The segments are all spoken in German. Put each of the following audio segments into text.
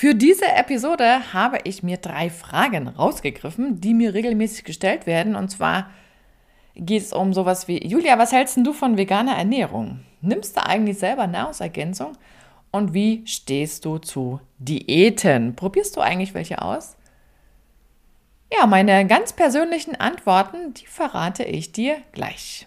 Für diese Episode habe ich mir drei Fragen rausgegriffen, die mir regelmäßig gestellt werden. Und zwar geht es um sowas wie, Julia, was hältst du von veganer Ernährung? Nimmst du eigentlich selber Nahrungsergänzung? Und wie stehst du zu Diäten? Probierst du eigentlich welche aus? Ja, meine ganz persönlichen Antworten, die verrate ich dir gleich.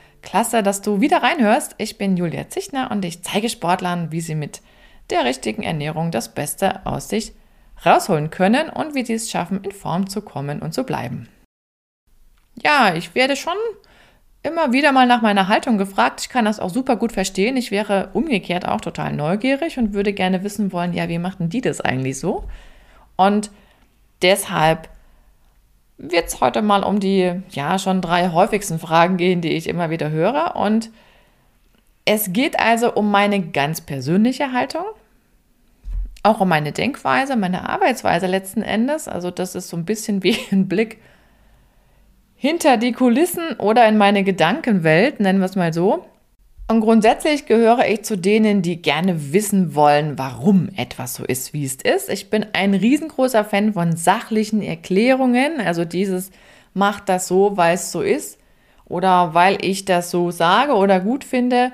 Klasse, dass du wieder reinhörst. Ich bin Julia Zichner und ich zeige Sportlern, wie sie mit der richtigen Ernährung das Beste aus sich rausholen können und wie sie es schaffen, in Form zu kommen und zu bleiben. Ja, ich werde schon immer wieder mal nach meiner Haltung gefragt. Ich kann das auch super gut verstehen. Ich wäre umgekehrt auch total neugierig und würde gerne wissen wollen, ja, wie machten die das eigentlich so? Und deshalb wird es heute mal um die, ja, schon drei häufigsten Fragen gehen, die ich immer wieder höre. Und es geht also um meine ganz persönliche Haltung, auch um meine Denkweise, meine Arbeitsweise letzten Endes. Also das ist so ein bisschen wie ein Blick hinter die Kulissen oder in meine Gedankenwelt, nennen wir es mal so. Und grundsätzlich gehöre ich zu denen, die gerne wissen wollen, warum etwas so ist, wie es ist. Ich bin ein riesengroßer Fan von sachlichen Erklärungen, also dieses macht das so, weil es so ist oder weil ich das so sage oder gut finde.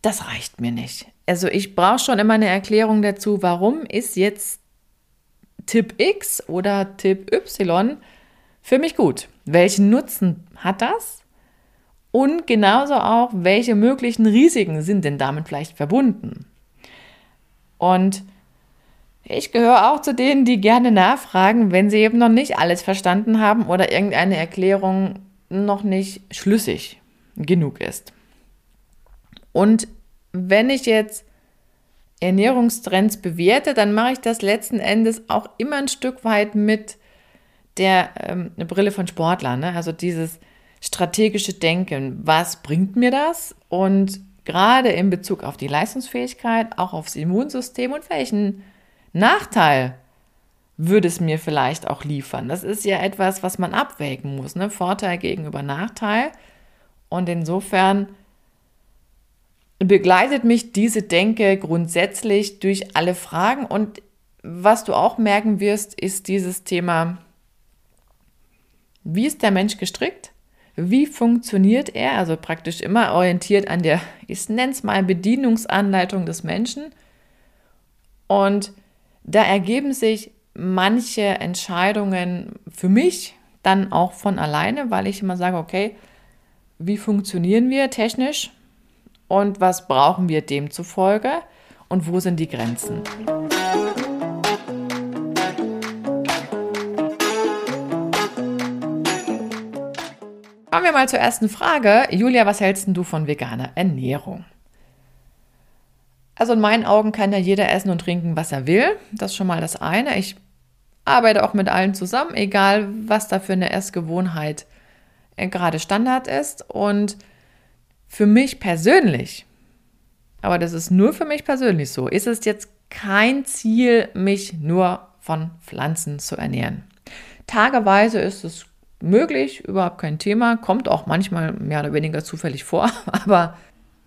Das reicht mir nicht. Also ich brauche schon immer eine Erklärung dazu, warum ist jetzt Tipp X oder Tipp Y für mich gut. Welchen Nutzen hat das? Und genauso auch, welche möglichen Risiken sind denn damit vielleicht verbunden? Und ich gehöre auch zu denen, die gerne nachfragen, wenn sie eben noch nicht alles verstanden haben oder irgendeine Erklärung noch nicht schlüssig genug ist. Und wenn ich jetzt Ernährungstrends bewerte, dann mache ich das letzten Endes auch immer ein Stück weit mit der ähm, Brille von Sportlern. Ne? Also dieses strategische Denken. Was bringt mir das? Und gerade in Bezug auf die Leistungsfähigkeit, auch aufs Immunsystem und welchen Nachteil würde es mir vielleicht auch liefern? Das ist ja etwas, was man abwägen muss. Ne? Vorteil gegenüber Nachteil. Und insofern begleitet mich diese Denke grundsätzlich durch alle Fragen. Und was du auch merken wirst, ist dieses Thema wie ist der Mensch gestrickt? Wie funktioniert er? Also praktisch immer orientiert an der, ich nenne es mal Bedienungsanleitung des Menschen. Und da ergeben sich manche Entscheidungen für mich dann auch von alleine, weil ich immer sage, okay, wie funktionieren wir technisch und was brauchen wir demzufolge und wo sind die Grenzen? Kommen wir mal zur ersten Frage. Julia, was hältst du von veganer Ernährung? Also in meinen Augen kann ja jeder essen und trinken, was er will. Das ist schon mal das eine. Ich arbeite auch mit allen zusammen, egal was da für eine Essgewohnheit äh, gerade Standard ist. Und für mich persönlich, aber das ist nur für mich persönlich so, ist es jetzt kein Ziel, mich nur von Pflanzen zu ernähren. Tageweise ist es möglich, überhaupt kein Thema, kommt auch manchmal mehr oder weniger zufällig vor, aber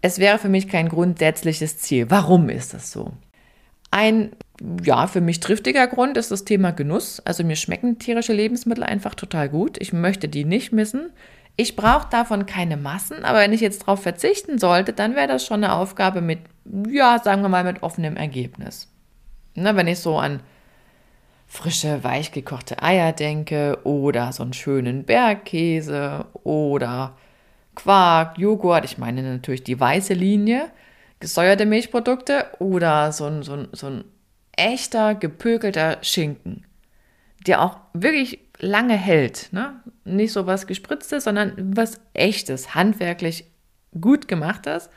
es wäre für mich kein grundsätzliches Ziel. Warum ist das so? Ein, ja, für mich triftiger Grund ist das Thema Genuss. Also mir schmecken tierische Lebensmittel einfach total gut. Ich möchte die nicht missen. Ich brauche davon keine Massen, aber wenn ich jetzt darauf verzichten sollte, dann wäre das schon eine Aufgabe mit, ja, sagen wir mal, mit offenem Ergebnis. Ne, wenn ich so an frische, weich gekochte Eier denke oder so einen schönen Bergkäse oder Quark, Joghurt, ich meine natürlich die weiße Linie, gesäuerte Milchprodukte oder so ein, so ein, so ein echter, gepökelter Schinken, der auch wirklich lange hält. Ne? Nicht so was Gespritztes, sondern was Echtes, handwerklich gut gemachtes.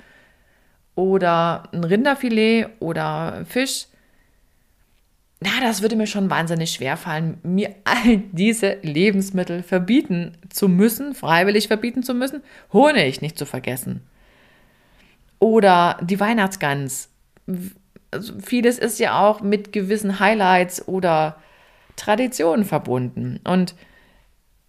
Oder ein Rinderfilet oder Fisch – na, das würde mir schon wahnsinnig schwer fallen, mir all diese Lebensmittel verbieten zu müssen, freiwillig verbieten zu müssen, Honig nicht zu vergessen. Oder die Weihnachtsgans. Also vieles ist ja auch mit gewissen Highlights oder Traditionen verbunden. Und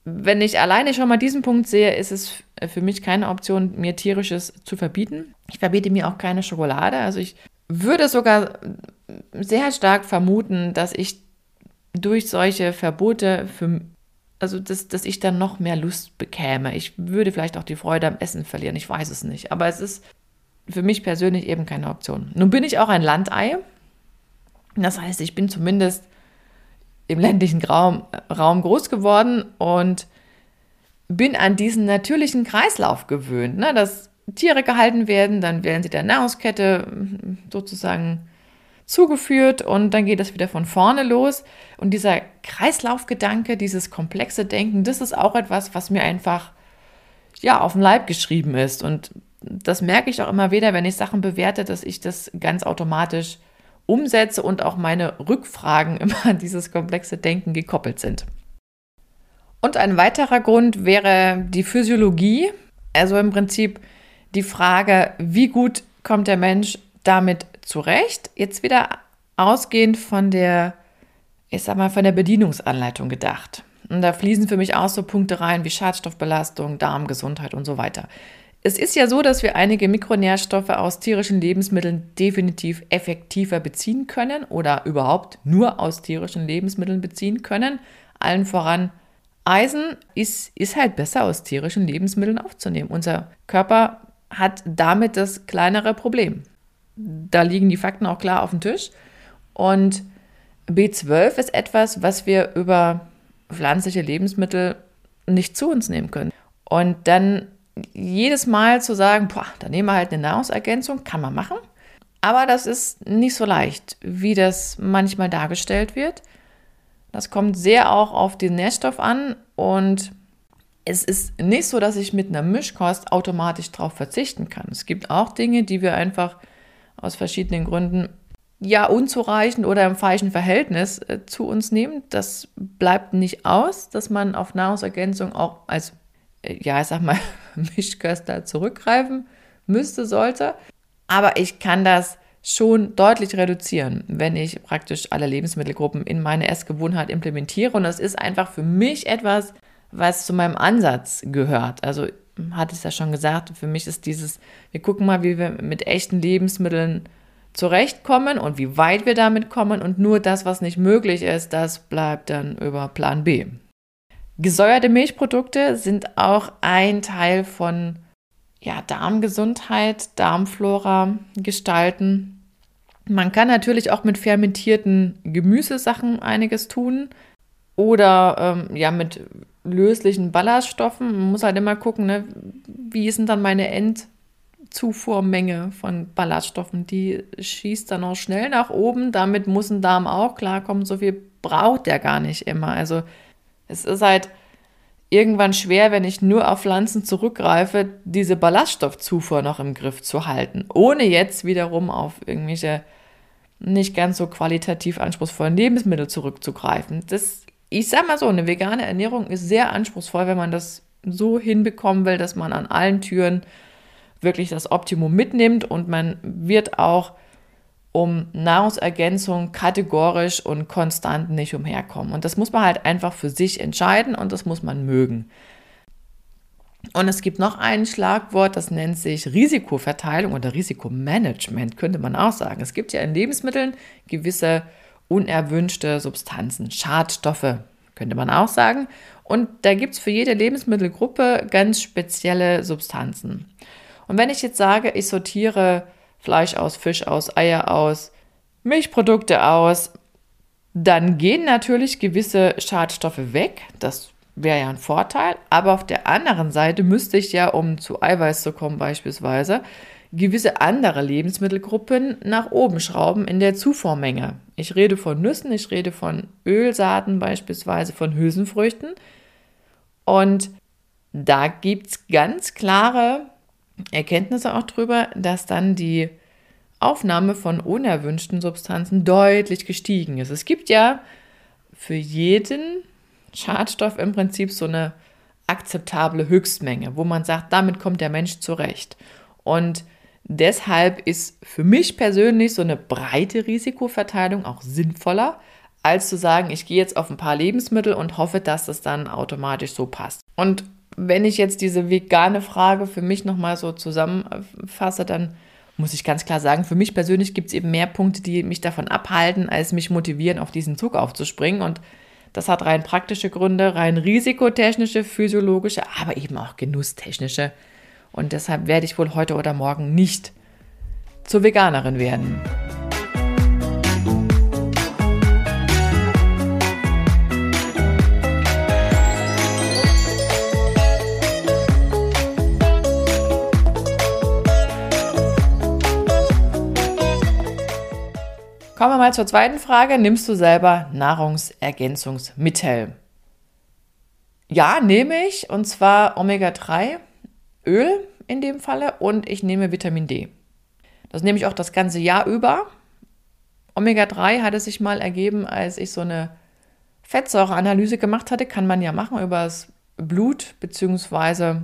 wenn ich alleine schon mal diesen Punkt sehe, ist es für mich keine Option, mir tierisches zu verbieten. Ich verbiete mir auch keine Schokolade. Also ich würde sogar sehr stark vermuten, dass ich durch solche Verbote für, also dass, dass ich dann noch mehr Lust bekäme. Ich würde vielleicht auch die Freude am Essen verlieren, ich weiß es nicht. Aber es ist für mich persönlich eben keine Option. Nun bin ich auch ein Landei. Das heißt, ich bin zumindest im ländlichen Raum, Raum groß geworden und bin an diesen natürlichen Kreislauf gewöhnt, ne? dass Tiere gehalten werden, dann werden sie der Nahrungskette sozusagen zugeführt und dann geht es wieder von vorne los. Und dieser Kreislaufgedanke, dieses komplexe Denken, das ist auch etwas, was mir einfach ja auf den Leib geschrieben ist. Und das merke ich auch immer wieder, wenn ich Sachen bewerte, dass ich das ganz automatisch umsetze und auch meine Rückfragen immer an dieses komplexe Denken gekoppelt sind. Und ein weiterer Grund wäre die Physiologie, also im Prinzip die Frage, wie gut kommt der Mensch damit zurecht. Jetzt wieder ausgehend von der, ich sag mal, von der Bedienungsanleitung gedacht. Und da fließen für mich auch so Punkte rein wie Schadstoffbelastung, Darmgesundheit und so weiter. Es ist ja so, dass wir einige Mikronährstoffe aus tierischen Lebensmitteln definitiv effektiver beziehen können oder überhaupt nur aus tierischen Lebensmitteln beziehen können. Allen voran Eisen ist, ist halt besser aus tierischen Lebensmitteln aufzunehmen. Unser Körper hat damit das kleinere Problem da liegen die Fakten auch klar auf dem Tisch. Und B12 ist etwas, was wir über pflanzliche Lebensmittel nicht zu uns nehmen können. Und dann jedes Mal zu sagen, boah, da nehmen wir halt eine Nahrungsergänzung, kann man machen. Aber das ist nicht so leicht, wie das manchmal dargestellt wird. Das kommt sehr auch auf den Nährstoff an und es ist nicht so, dass ich mit einer Mischkost automatisch darauf verzichten kann. Es gibt auch Dinge, die wir einfach aus verschiedenen Gründen ja unzureichend oder im falschen Verhältnis äh, zu uns nehmen. Das bleibt nicht aus, dass man auf Nahrungsergänzung auch als, äh, ja, ich sag mal, Mischköster zurückgreifen müsste, sollte. Aber ich kann das schon deutlich reduzieren, wenn ich praktisch alle Lebensmittelgruppen in meine Essgewohnheit implementiere. Und das ist einfach für mich etwas, was zu meinem Ansatz gehört. Also hatte es ja schon gesagt, für mich ist dieses, wir gucken mal, wie wir mit echten Lebensmitteln zurechtkommen und wie weit wir damit kommen und nur das, was nicht möglich ist, das bleibt dann über Plan B. Gesäuerte Milchprodukte sind auch ein Teil von ja, Darmgesundheit, Darmflora gestalten. Man kann natürlich auch mit fermentierten Gemüsesachen einiges tun oder ähm, ja mit löslichen Ballaststoffen. Man muss halt immer gucken, ne, wie ist denn dann meine Endzufuhrmenge von Ballaststoffen? Die schießt dann auch schnell nach oben. Damit muss ein Darm auch klarkommen. So viel braucht der gar nicht immer. Also es ist halt irgendwann schwer, wenn ich nur auf Pflanzen zurückgreife, diese Ballaststoffzufuhr noch im Griff zu halten, ohne jetzt wiederum auf irgendwelche nicht ganz so qualitativ anspruchsvollen Lebensmittel zurückzugreifen. Das ich sag mal so, eine vegane Ernährung ist sehr anspruchsvoll, wenn man das so hinbekommen will, dass man an allen Türen wirklich das Optimum mitnimmt und man wird auch um Nahrungsergänzung kategorisch und konstant nicht umherkommen. Und das muss man halt einfach für sich entscheiden und das muss man mögen. Und es gibt noch ein Schlagwort, das nennt sich Risikoverteilung oder Risikomanagement, könnte man auch sagen. Es gibt ja in Lebensmitteln gewisse unerwünschte Substanzen, Schadstoffe, könnte man auch sagen. Und da gibt es für jede Lebensmittelgruppe ganz spezielle Substanzen. Und wenn ich jetzt sage, ich sortiere Fleisch aus, Fisch aus, Eier aus, Milchprodukte aus, dann gehen natürlich gewisse Schadstoffe weg. Das wäre ja ein Vorteil. Aber auf der anderen Seite müsste ich ja, um zu Eiweiß zu kommen beispielsweise, gewisse andere Lebensmittelgruppen nach oben schrauben in der Zufuhrmenge. Ich rede von Nüssen, ich rede von Ölsaaten beispielsweise, von Hülsenfrüchten. Und da gibt es ganz klare Erkenntnisse auch drüber, dass dann die Aufnahme von unerwünschten Substanzen deutlich gestiegen ist. Es gibt ja für jeden Schadstoff im Prinzip so eine akzeptable Höchstmenge, wo man sagt, damit kommt der Mensch zurecht. Und deshalb ist für mich persönlich so eine breite Risikoverteilung auch sinnvoller, als zu sagen, ich gehe jetzt auf ein paar Lebensmittel und hoffe, dass das dann automatisch so passt. Und wenn ich jetzt diese vegane Frage für mich nochmal so zusammenfasse, dann muss ich ganz klar sagen, für mich persönlich gibt es eben mehr Punkte, die mich davon abhalten, als mich motivieren, auf diesen Zug aufzuspringen. Und das hat rein praktische Gründe, rein risikotechnische, physiologische, aber eben auch genusstechnische. Und deshalb werde ich wohl heute oder morgen nicht zur Veganerin werden. Kommen wir mal zur zweiten Frage. Nimmst du selber Nahrungsergänzungsmittel? Ja, nehme ich. Und zwar Omega-3 Öl in dem Falle und ich nehme Vitamin D. Das nehme ich auch das ganze Jahr über. Omega-3 hat es sich mal ergeben, als ich so eine Fettsäureanalyse gemacht hatte. Kann man ja machen über das Blut, beziehungsweise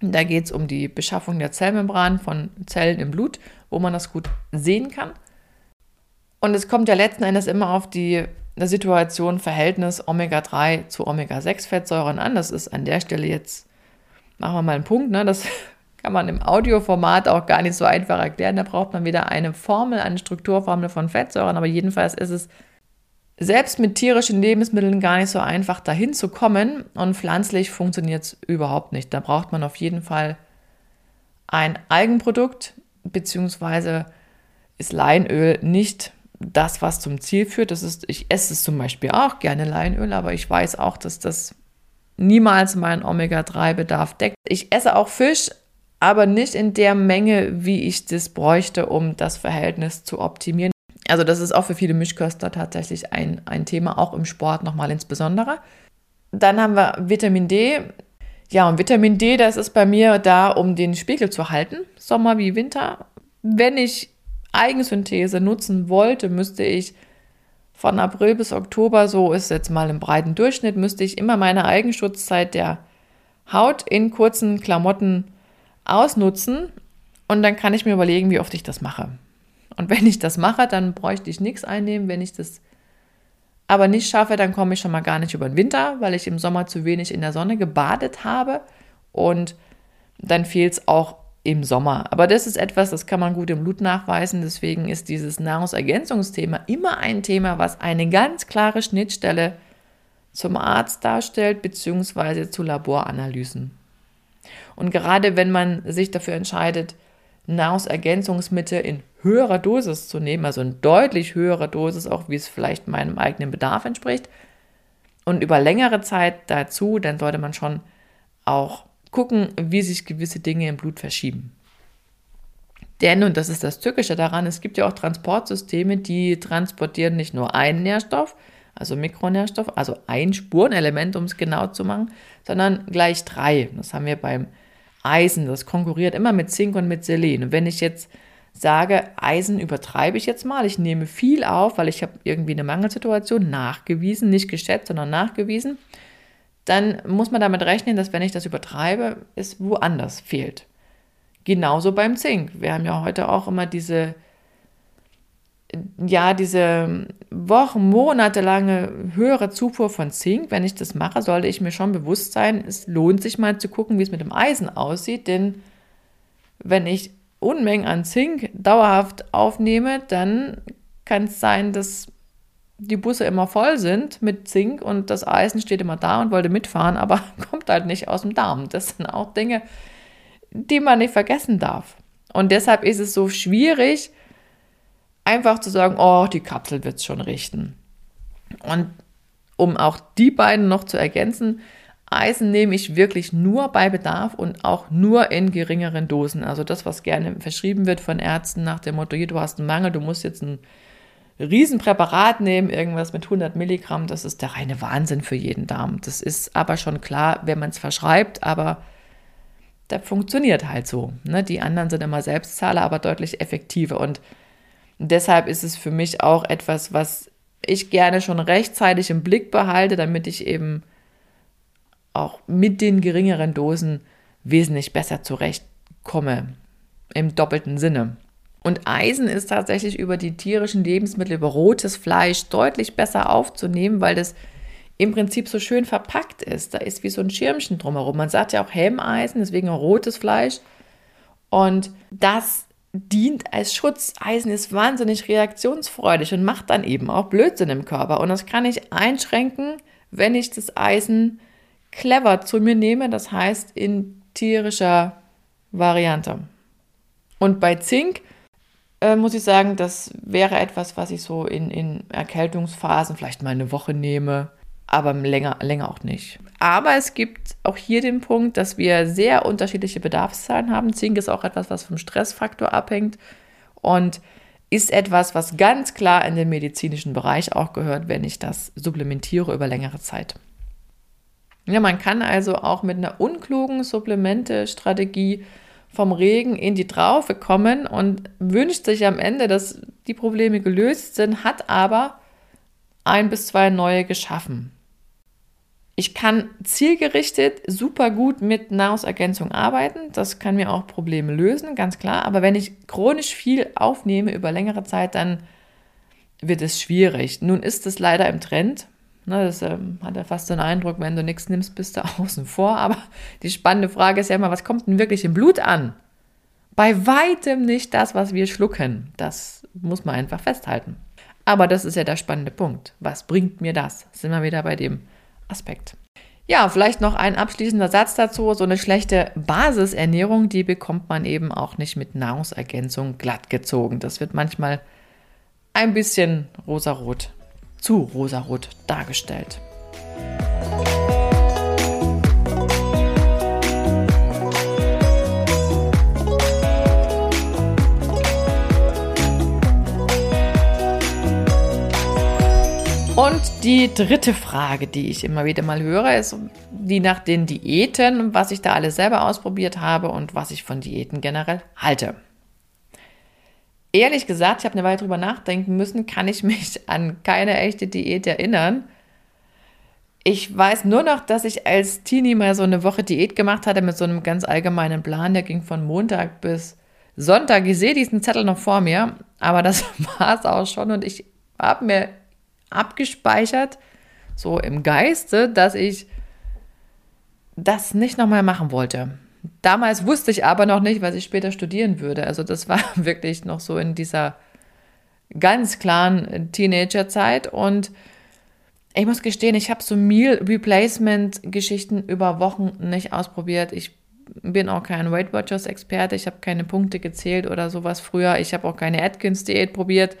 da geht es um die Beschaffung der Zellmembran von Zellen im Blut, wo man das gut sehen kann. Und es kommt ja letzten Endes immer auf die Situation, Verhältnis Omega-3 zu Omega-6-Fettsäuren an. Das ist an der Stelle jetzt, machen wir mal einen Punkt, ne? das kann man im Audioformat auch gar nicht so einfach erklären. Da braucht man wieder eine Formel, eine Strukturformel von Fettsäuren. Aber jedenfalls ist es selbst mit tierischen Lebensmitteln gar nicht so einfach, dahin zu kommen. Und pflanzlich funktioniert es überhaupt nicht. Da braucht man auf jeden Fall ein Algenprodukt, beziehungsweise ist Leinöl nicht das, was zum Ziel führt. Das ist, ich esse es zum Beispiel auch gerne Leinöl, aber ich weiß auch, dass das niemals meinen Omega-3-Bedarf deckt. Ich esse auch Fisch, aber nicht in der Menge, wie ich das bräuchte, um das Verhältnis zu optimieren. Also das ist auch für viele Mischköster tatsächlich ein, ein Thema, auch im Sport nochmal insbesondere. Dann haben wir Vitamin D. Ja, und Vitamin D, das ist bei mir da, um den Spiegel zu halten, Sommer wie Winter. Wenn ich Eigensynthese nutzen wollte, müsste ich von April bis Oktober, so ist jetzt mal im breiten Durchschnitt, müsste ich immer meine Eigenschutzzeit der Haut in kurzen Klamotten ausnutzen und dann kann ich mir überlegen, wie oft ich das mache. Und wenn ich das mache, dann bräuchte ich nichts einnehmen. Wenn ich das aber nicht schaffe, dann komme ich schon mal gar nicht über den Winter, weil ich im Sommer zu wenig in der Sonne gebadet habe und dann fehlt es auch im Sommer. Aber das ist etwas, das kann man gut im Blut nachweisen. Deswegen ist dieses Nahrungsergänzungsthema immer ein Thema, was eine ganz klare Schnittstelle zum Arzt darstellt, beziehungsweise zu Laboranalysen. Und gerade wenn man sich dafür entscheidet, Nahrungsergänzungsmittel in höherer Dosis zu nehmen, also in deutlich höherer Dosis, auch wie es vielleicht meinem eigenen Bedarf entspricht, und über längere Zeit dazu, dann sollte man schon auch gucken, wie sich gewisse Dinge im Blut verschieben. Denn, und das ist das Tückische daran, es gibt ja auch Transportsysteme, die transportieren nicht nur einen Nährstoff, also Mikronährstoff, also ein Spurenelement, um es genau zu machen, sondern gleich drei. Das haben wir beim Eisen, das konkurriert immer mit Zink und mit Selen. Und wenn ich jetzt sage, Eisen übertreibe ich jetzt mal, ich nehme viel auf, weil ich habe irgendwie eine Mangelsituation nachgewiesen, nicht geschätzt, sondern nachgewiesen, dann muss man damit rechnen, dass wenn ich das übertreibe, es woanders fehlt. Genauso beim Zink. Wir haben ja heute auch immer diese, ja, diese Wochen, monatelange höhere Zufuhr von Zink. Wenn ich das mache, sollte ich mir schon bewusst sein, es lohnt sich mal zu gucken, wie es mit dem Eisen aussieht, denn wenn ich Unmengen an Zink dauerhaft aufnehme, dann kann es sein, dass die Busse immer voll sind mit Zink und das Eisen steht immer da und wollte mitfahren, aber kommt halt nicht aus dem Darm. Das sind auch Dinge, die man nicht vergessen darf. Und deshalb ist es so schwierig, einfach zu sagen, oh, die Kapsel wird es schon richten. Und um auch die beiden noch zu ergänzen, Eisen nehme ich wirklich nur bei Bedarf und auch nur in geringeren Dosen. Also das, was gerne verschrieben wird von Ärzten nach dem Motto, du hast einen Mangel, du musst jetzt ein Riesenpräparat nehmen, irgendwas mit 100 Milligramm, das ist der reine Wahnsinn für jeden Darm. Das ist aber schon klar, wenn man es verschreibt, aber der funktioniert halt so. Ne? Die anderen sind immer Selbstzahler, aber deutlich effektiver. Und deshalb ist es für mich auch etwas, was ich gerne schon rechtzeitig im Blick behalte, damit ich eben auch mit den geringeren Dosen wesentlich besser zurechtkomme. Im doppelten Sinne. Und Eisen ist tatsächlich über die tierischen Lebensmittel, über rotes Fleisch deutlich besser aufzunehmen, weil das im Prinzip so schön verpackt ist. Da ist wie so ein Schirmchen drumherum. Man sagt ja auch Helmeisen, deswegen rotes Fleisch. Und das dient als Schutz. Eisen ist wahnsinnig reaktionsfreudig und macht dann eben auch Blödsinn im Körper. Und das kann ich einschränken, wenn ich das Eisen clever zu mir nehme, das heißt in tierischer Variante. Und bei Zink äh, muss ich sagen, das wäre etwas, was ich so in, in Erkältungsphasen vielleicht mal eine Woche nehme, aber länger, länger auch nicht. Aber es gibt auch hier den Punkt, dass wir sehr unterschiedliche Bedarfszahlen haben. Zink ist auch etwas, was vom Stressfaktor abhängt und ist etwas, was ganz klar in den medizinischen Bereich auch gehört, wenn ich das supplementiere über längere Zeit. Ja, man kann also auch mit einer unklugen Supplemente-Strategie vom Regen in die Traufe kommen und wünscht sich am Ende, dass die Probleme gelöst sind, hat aber ein bis zwei neue geschaffen. Ich kann zielgerichtet super gut mit Nahrungsergänzung arbeiten. Das kann mir auch Probleme lösen, ganz klar. Aber wenn ich chronisch viel aufnehme über längere Zeit, dann wird es schwierig. Nun ist es leider im Trend. Ne, das ähm, hat ja fast den Eindruck, wenn du nichts nimmst, bist du außen vor. Aber die spannende Frage ist ja immer, was kommt denn wirklich im Blut an? Bei weitem nicht das, was wir schlucken. Das muss man einfach festhalten. Aber das ist ja der spannende Punkt. Was bringt mir das? Sind wir wieder bei dem Aspekt. Ja, vielleicht noch ein abschließender Satz dazu. So eine schlechte Basisernährung, die bekommt man eben auch nicht mit Nahrungsergänzung glatt gezogen. Das wird manchmal ein bisschen rosarot zu rosarot dargestellt. Und die dritte Frage, die ich immer wieder mal höre, ist die nach den Diäten, was ich da alles selber ausprobiert habe und was ich von Diäten generell halte ehrlich gesagt, ich habe eine Weile drüber nachdenken müssen, kann ich mich an keine echte Diät erinnern. Ich weiß nur noch, dass ich als Teenie mal so eine Woche Diät gemacht hatte mit so einem ganz allgemeinen Plan, der ging von Montag bis Sonntag. Ich sehe diesen Zettel noch vor mir, aber das war es auch schon und ich habe mir abgespeichert, so im Geiste, dass ich das nicht nochmal machen wollte. Damals wusste ich aber noch nicht, was ich später studieren würde. Also das war wirklich noch so in dieser ganz klaren Teenagerzeit und ich muss gestehen, ich habe so Meal Replacement Geschichten über Wochen nicht ausprobiert. Ich bin auch kein Weight Watchers Experte. Ich habe keine Punkte gezählt oder sowas früher. Ich habe auch keine Atkins Diät probiert.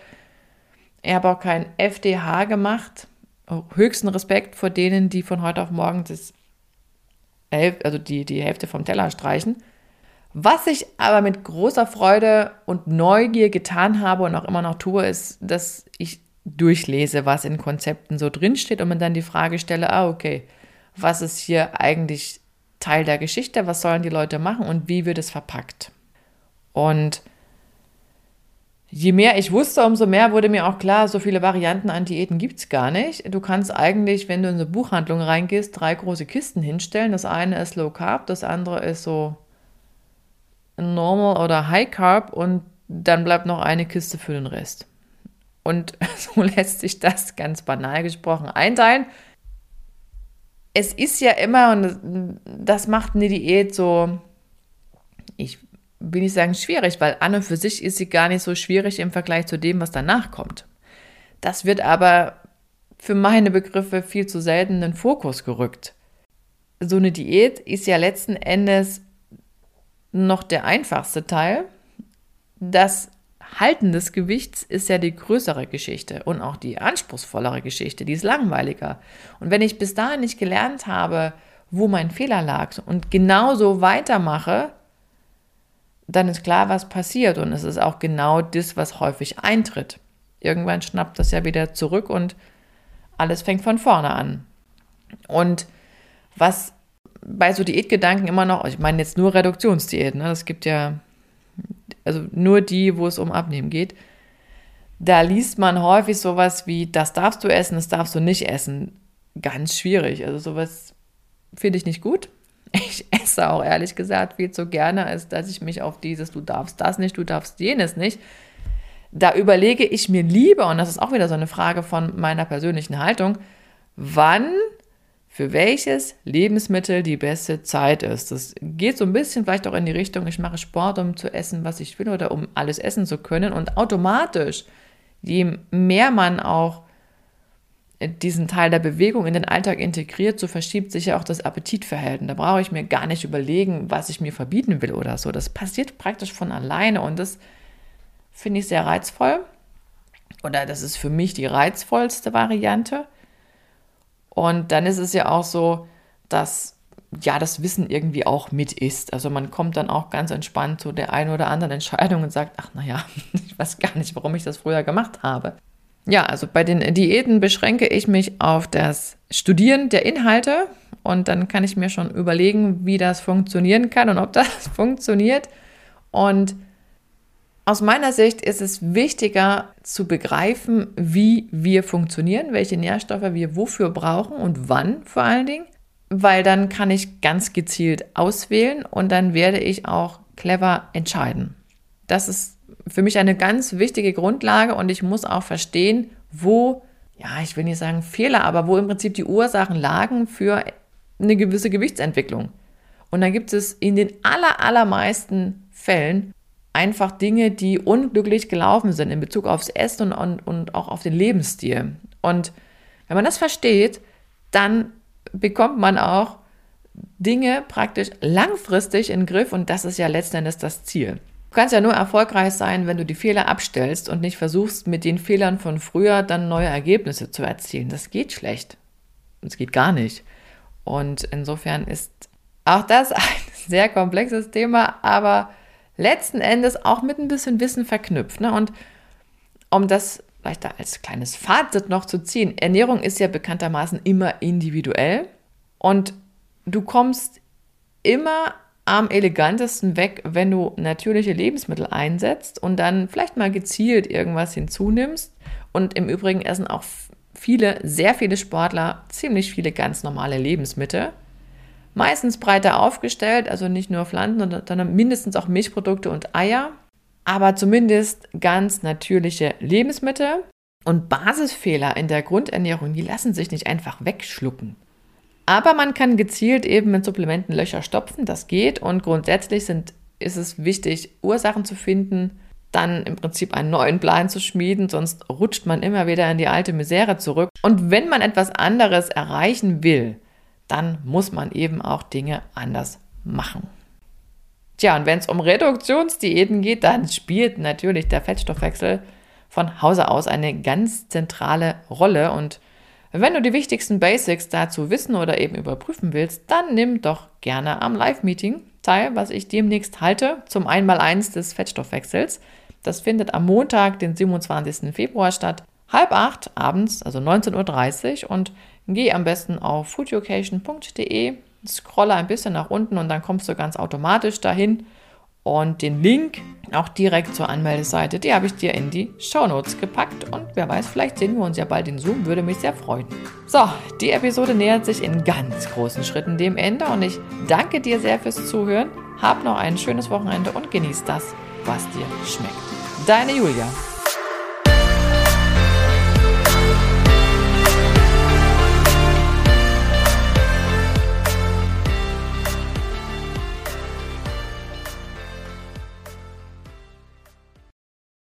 Ich habe auch kein FDH gemacht. Höchsten Respekt vor denen, die von heute auf morgen das also die, die Hälfte vom Teller streichen. Was ich aber mit großer Freude und Neugier getan habe und auch immer noch tue, ist, dass ich durchlese, was in Konzepten so drinsteht und mir dann die Frage stelle, ah, okay, was ist hier eigentlich Teil der Geschichte, was sollen die Leute machen und wie wird es verpackt? Und Je mehr ich wusste, umso mehr wurde mir auch klar, so viele Varianten an Diäten gibt es gar nicht. Du kannst eigentlich, wenn du in eine Buchhandlung reingehst, drei große Kisten hinstellen. Das eine ist Low Carb, das andere ist so Normal oder High Carb und dann bleibt noch eine Kiste für den Rest. Und so lässt sich das ganz banal gesprochen einteilen. Es ist ja immer, und das macht eine Diät so, ich will ich sagen, schwierig, weil an und für sich ist sie gar nicht so schwierig im Vergleich zu dem, was danach kommt. Das wird aber für meine Begriffe viel zu selten in den Fokus gerückt. So eine Diät ist ja letzten Endes noch der einfachste Teil. Das Halten des Gewichts ist ja die größere Geschichte und auch die anspruchsvollere Geschichte, die ist langweiliger. Und wenn ich bis dahin nicht gelernt habe, wo mein Fehler lag und genauso weitermache, dann ist klar, was passiert. Und es ist auch genau das, was häufig eintritt. Irgendwann schnappt das ja wieder zurück und alles fängt von vorne an. Und was bei so Diätgedanken immer noch, ich meine jetzt nur Reduktionsdiät, ne? Es gibt ja, also nur die, wo es um Abnehmen geht. Da liest man häufig sowas wie, das darfst du essen, das darfst du nicht essen. Ganz schwierig. Also sowas finde ich nicht gut. Ich esse auch ehrlich gesagt viel zu gerne, als dass ich mich auf dieses, du darfst das nicht, du darfst jenes nicht. Da überlege ich mir lieber, und das ist auch wieder so eine Frage von meiner persönlichen Haltung, wann für welches Lebensmittel die beste Zeit ist. Das geht so ein bisschen vielleicht auch in die Richtung, ich mache Sport, um zu essen, was ich will oder um alles essen zu können. Und automatisch, je mehr man auch diesen Teil der Bewegung in den Alltag integriert, so verschiebt sich ja auch das Appetitverhalten. Da brauche ich mir gar nicht überlegen, was ich mir verbieten will oder so. Das passiert praktisch von alleine und das finde ich sehr reizvoll. Oder das ist für mich die reizvollste Variante. Und dann ist es ja auch so, dass ja das Wissen irgendwie auch mit ist. Also man kommt dann auch ganz entspannt zu der einen oder anderen Entscheidung und sagt, ach naja, ich weiß gar nicht, warum ich das früher gemacht habe. Ja, also bei den Diäten beschränke ich mich auf das Studieren der Inhalte und dann kann ich mir schon überlegen, wie das funktionieren kann und ob das funktioniert. Und aus meiner Sicht ist es wichtiger zu begreifen, wie wir funktionieren, welche Nährstoffe wir wofür brauchen und wann vor allen Dingen, weil dann kann ich ganz gezielt auswählen und dann werde ich auch clever entscheiden. Das ist für mich eine ganz wichtige Grundlage und ich muss auch verstehen, wo, ja, ich will nicht sagen Fehler, aber wo im Prinzip die Ursachen lagen für eine gewisse Gewichtsentwicklung. Und dann gibt es in den aller, allermeisten Fällen einfach Dinge, die unglücklich gelaufen sind in Bezug aufs Essen und, und, und auch auf den Lebensstil. Und wenn man das versteht, dann bekommt man auch Dinge praktisch langfristig in den Griff und das ist ja letzten Endes das Ziel. Du kannst ja nur erfolgreich sein, wenn du die Fehler abstellst und nicht versuchst, mit den Fehlern von früher dann neue Ergebnisse zu erzielen. Das geht schlecht. Das geht gar nicht. Und insofern ist auch das ein sehr komplexes Thema, aber letzten Endes auch mit ein bisschen Wissen verknüpft. Ne? Und um das vielleicht da als kleines Fazit noch zu ziehen, Ernährung ist ja bekanntermaßen immer individuell und du kommst immer am elegantesten weg, wenn du natürliche Lebensmittel einsetzt und dann vielleicht mal gezielt irgendwas hinzunimmst. Und im Übrigen essen auch viele, sehr viele Sportler ziemlich viele ganz normale Lebensmittel. Meistens breiter aufgestellt, also nicht nur Pflanzen, sondern mindestens auch Milchprodukte und Eier. Aber zumindest ganz natürliche Lebensmittel. Und Basisfehler in der Grundernährung, die lassen sich nicht einfach wegschlucken. Aber man kann gezielt eben mit Supplementen Löcher stopfen, das geht. Und grundsätzlich sind, ist es wichtig, Ursachen zu finden, dann im Prinzip einen neuen Plan zu schmieden, sonst rutscht man immer wieder in die alte Misere zurück. Und wenn man etwas anderes erreichen will, dann muss man eben auch Dinge anders machen. Tja, und wenn es um Reduktionsdiäten geht, dann spielt natürlich der Fettstoffwechsel von Hause aus eine ganz zentrale Rolle und wenn du die wichtigsten Basics dazu wissen oder eben überprüfen willst, dann nimm doch gerne am Live-Meeting teil, was ich demnächst halte, zum Einmaleins des Fettstoffwechsels. Das findet am Montag, den 27. Februar statt, halb acht abends, also 19.30 Uhr und geh am besten auf foodeducation.de, scrolle ein bisschen nach unten und dann kommst du ganz automatisch dahin und den Link auch direkt zur Anmeldeseite, die habe ich dir in die Show Notes gepackt. Und wer weiß, vielleicht sehen wir uns ja bald in Zoom, würde mich sehr freuen. So, die Episode nähert sich in ganz großen Schritten dem Ende und ich danke dir sehr fürs Zuhören. Hab noch ein schönes Wochenende und genieß das, was dir schmeckt. Deine Julia.